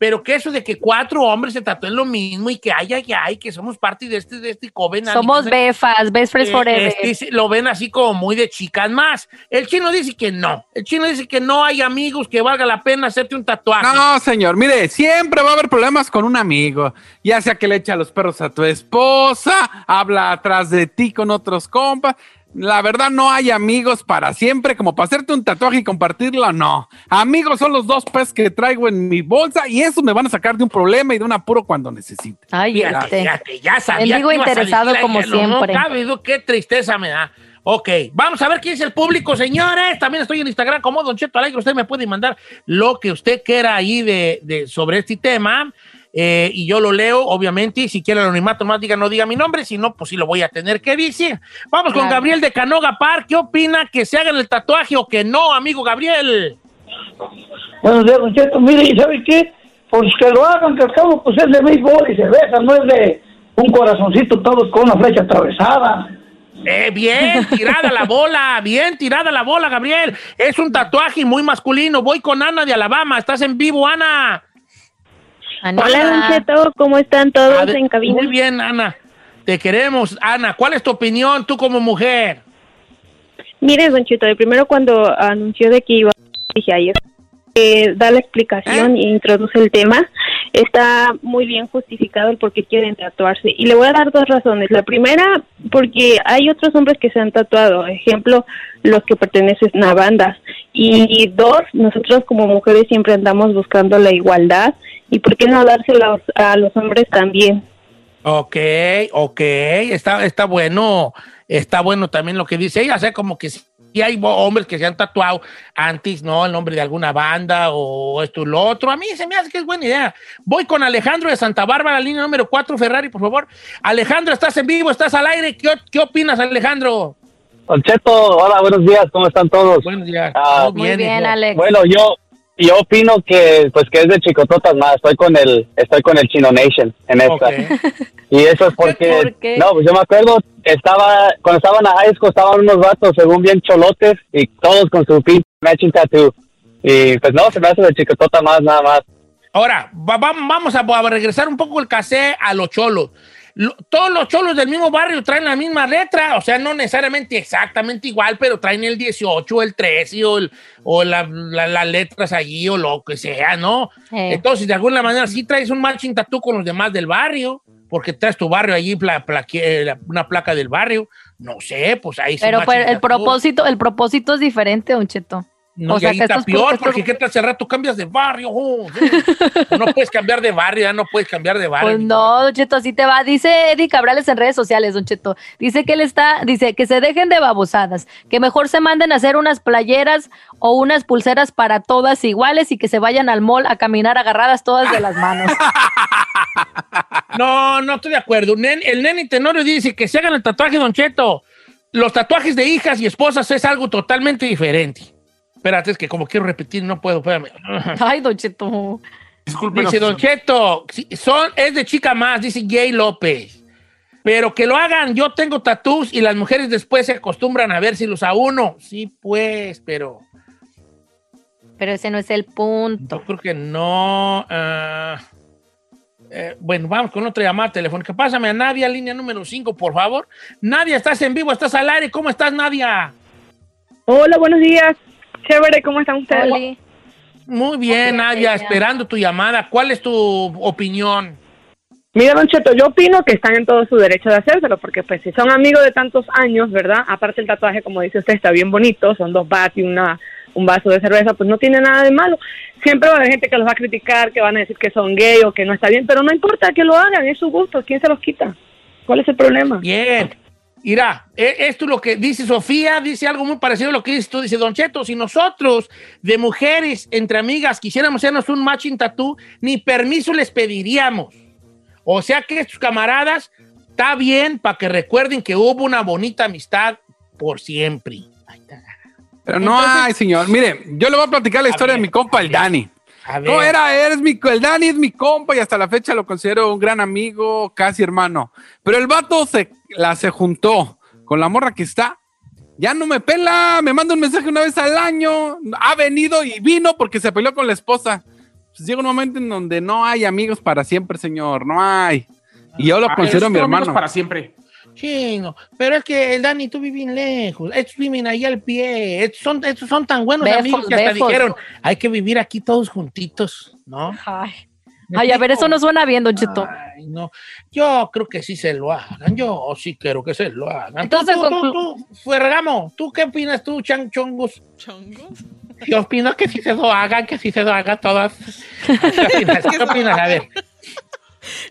Pero que eso de que cuatro hombres se tatúen lo mismo y que ay, ay, ay, que somos parte de este, de este covenant. Somos befas, best friends Eh, forever. este, lo ven así como muy de chicas más. El chino dice que no. El chino dice que no hay amigos que valga la pena hacerte un tatuaje. No, señor, mire, siempre va a haber problemas con un amigo. Ya sea que le echa los perros a tu esposa, habla atrás de ti con otros compas. La verdad, no hay amigos para siempre, como para hacerte un tatuaje y compartirlo, no. Amigos son los dos pesos que traigo en mi bolsa y eso me van a sacar de un problema y de un apuro cuando necesite. Ay, Fíjate, fíjate, ya sabía. Mendigo que ibas a interesado como no, siempre. No, cabe qué tristeza me da. Ok, vamos a ver quién es el público, señores. También estoy en Instagram como Don Cheto Alegre. Usted me puede mandar lo que usted quiera ahí de, de- sobre este tema. Eh, y yo lo leo, obviamente. Y si quiere el anonimato, más diga, no diga mi nombre. Si no, pues sí lo voy a tener que decir. Vamos con. Gabriel de Canoga Park. ¿Qué opina que se hagan el tatuaje o que no, amigo Gabriel? Buenos días, Don Cheto. Mire, ¿y sabe qué? Pues que lo hagan, que al cabo pues es de béisbol y cerveza, no es de un corazoncito todo con una flecha atravesada. Eh, bien tirada la bola, bien tirada la bola, Gabriel. Es un tatuaje muy masculino. Voy con Ana de Alabama. ¿Estás en vivo, Ana? Anita. Hola, Don Cheto, ¿cómo están todos en cabina? Muy bien, Ana. Te queremos. Ana, ¿cuál es tu opinión tú como mujer? Mire, Don Cheto, de primero cuando anunció de que iba, dije ayer, eh, da la explicación e introduce el tema, está muy bien justificado el por qué quieren tatuarse. Y le voy a dar dos razones. La primera, porque hay otros hombres que se han tatuado, ejemplo, los que pertenecen a bandas. Y dos, nosotros como mujeres siempre andamos buscando la igualdad. ¿Y por qué no dárselos a los hombres también? Ok, ok. Está, está bueno. Está bueno también lo que dice ella. O sea, como que sí hay hombres que se han tatuado antes, ¿no? El nombre de alguna banda o esto y lo otro. A mí se me hace que es buena idea. Voy con Alejandro de Santa Bárbara, línea número 4, Ferrari, por favor. Alejandro, estás en vivo, estás al aire. ¿Qué, qué opinas, Alejandro? Don Cheto, hola, buenos días, ¿cómo están todos? Buenos días. Ah, Muy bien, hijo. Alex. Bueno, yo yo opino que pues que es de chicototas más, estoy con el estoy con el Chino Nation en esta. Ok. Y eso es porque ¿Por qué? no, pues yo me acuerdo estaba cuando estaba en la high school estaban unos vatos según bien cholotes y todos con su pinche matching tattoo. Y pues no, se me hace de chicotota más nada más. Ahora, va- va- vamos a, a regresar un poco el casé a los cholos. Lo- todos los cholos del mismo barrio traen la misma letra, o sea, no necesariamente exactamente igual, pero traen el 18, el 13 o, el- o la- la- las letras allí o lo que sea, ¿no? Entonces, de alguna manera, sí traes un matching tattoo con los demás del barrio, porque traes tu barrio allí, pla- eh, una placa del barrio. No sé, pues ahí sí Pero matching pues, el tattoo. propósito, el propósito es diferente, Don Cheto. No, O y sea, ahí que está peor, porque qué tal si al rato cambias de barrio. oh, sí. no puedes cambiar de barrio, ya no puedes cambiar de barrio. Pues no, Don Cheto, así te va. Dice Eddie Cabrales en redes sociales, Don Cheto. Dice que él está, dice que se dejen de babosadas, que mejor se manden a hacer unas playeras o unas pulseras para todas iguales y que se vayan al mall a caminar agarradas todas de las manos. No, no estoy de acuerdo. El nene Tenorio dice que se hagan el tatuaje, Don Cheto. Los tatuajes de hijas y esposas es algo totalmente diferente. Espérate, es que como quiero repetir, no puedo, espérame. Ay, Don Cheto. Dice Don Cheto, son, es de chica más, dice Jay López. Pero que lo hagan, yo tengo tatús y las mujeres después se acostumbran a ver si los a uno. Sí, pues, pero Pero ese no es el punto. yo creo que no. ah, eh, bueno, vamos con otra llamada telefónica. Pásame a Nadia, línea número 5, por favor. Nadia, estás en vivo, estás al aire. ¿Cómo estás, Nadia? Hola, buenos días. Chévere, ¿cómo están ustedes? Muy bien, Nadia, Nadia. esperando tu llamada. ¿Cuál es tu opinión? Mira, Don Cheto, yo opino que están en todo su derecho de hacérselo, porque pues si son amigos de tantos años, ¿verdad? Aparte el tatuaje, como dice usted, está bien bonito, son dos bats y una, un vaso de cerveza, pues no tiene nada de malo. Siempre va a haber gente que los va a criticar, que van a decir que son gay o que no está bien, pero no importa que lo hagan, es su gusto, ¿quién se los quita? ¿Cuál es el problema? Bien. Mira, e- esto es lo que dice Sofía, dice algo muy parecido a lo que dices tú. Dice, Don Cheto, si nosotros de mujeres entre amigas quisiéramos hacernos un matching tattoo, ni permiso les pediríamos. O sea que estos camaradas está bien para que recuerden que hubo una bonita amistad por siempre. Pero no hay, señor. Mire, yo le voy a platicar la historia de mi compa, el Dani. No era, eres mi, el Dani es mi compa y hasta la fecha lo considero un gran amigo, casi hermano. Pero el vato se, la se juntó con la morra que está. Ya no me pela, me manda un mensaje una vez al año. Ha venido y vino porque se peleó con la esposa. Pues llega un momento en donde no hay amigos para siempre, señor. No hay. Y yo lo Ah, considero mi son amigos hermano. para siempre. Chino, pero es que el Dani, tú vives lejos. Estos viven ahí al pie. Estos son, estos son tan buenos Befos, amigos que hasta befos. dijeron, hay que vivir aquí todos juntitos, ¿no? Ay. Ay, a ver, eso no suena bien, Don Cheto. Ay, no. Yo creo que sí se lo hagan. Yo sí quiero que se lo hagan. Entonces, tú, tú, tú, tú, Ferragamo, ¿tú qué opinas tú, Chan Chongus? Yo opino que sí se lo hagan, que sí se lo hagan todas. ¿Qué opinas? ¿Qué opinas? A ver.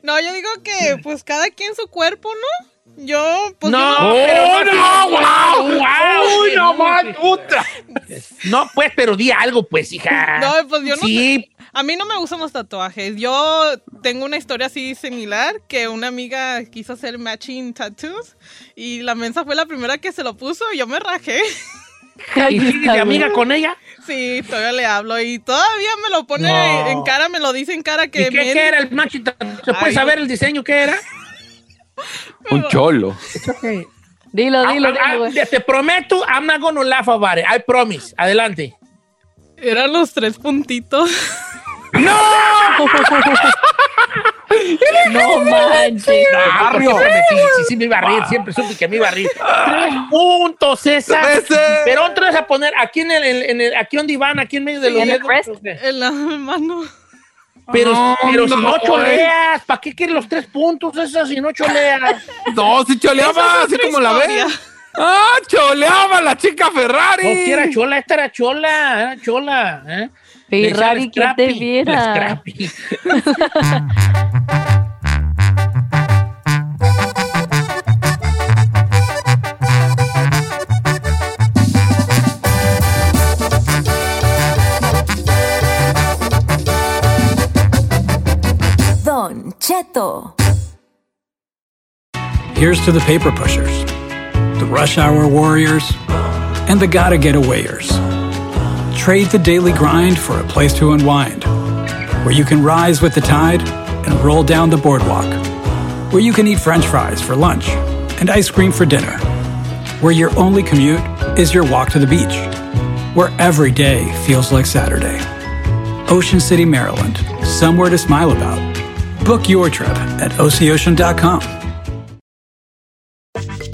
No, yo digo que pues cada quien su cuerpo, ¿no? Yo, pues. No, yo pero no, wow, wow, Uy, no no, más, puta. No, pues, pero di algo, pues, hija. No, pues yo no Sí, sé. A mí no me gustan los tatuajes. Yo tengo una historia así similar que una amiga quiso hacer matching tattoos y la mensa fue la primera que se lo puso y yo me rajé. ¿Y sigues de amiga con ella? Sí, todavía le hablo y todavía me lo pone No. en cara, me lo dice en cara que ¿Y qué, me- qué era el macho? ¿Se puede Ay. saber el diseño qué era? Un cholo. Dilo, Ah, dilo, ah, dilo, ah, te prometo, I'm not gonna laugh about it. I promise. Adelante. Eran los tres puntitos. ¡No! No manches. No, Sí, sí, sí me iba a reír, siempre supe que me iba a reír. Tres puntos, César. Pero otro es a poner aquí en el, en el- aquí donde iban, aquí en medio de Sí, los en el. En la mano. Pero, No, pero si no, no choleas, ¿para qué quieres los tres puntos esas si no choleas? No, si choleaba, así como la ves. ¡Ah, choleaba la chica Ferrari! No, que era chola, esta era chola, era chola. ¿eh? Ferrari, que te Scrappy, viera. Here's to the paper pushers, the rush hour warriors, and the gotta get awayers. Trade the daily grind for a place to unwind, where you can rise with the tide and roll down the boardwalk, where you can eat french fries for lunch and ice cream for dinner, where your only commute is your walk to the beach, where every day feels like Saturday. Ocean City, Maryland, somewhere to smile about. Book your trip at oceocean.com.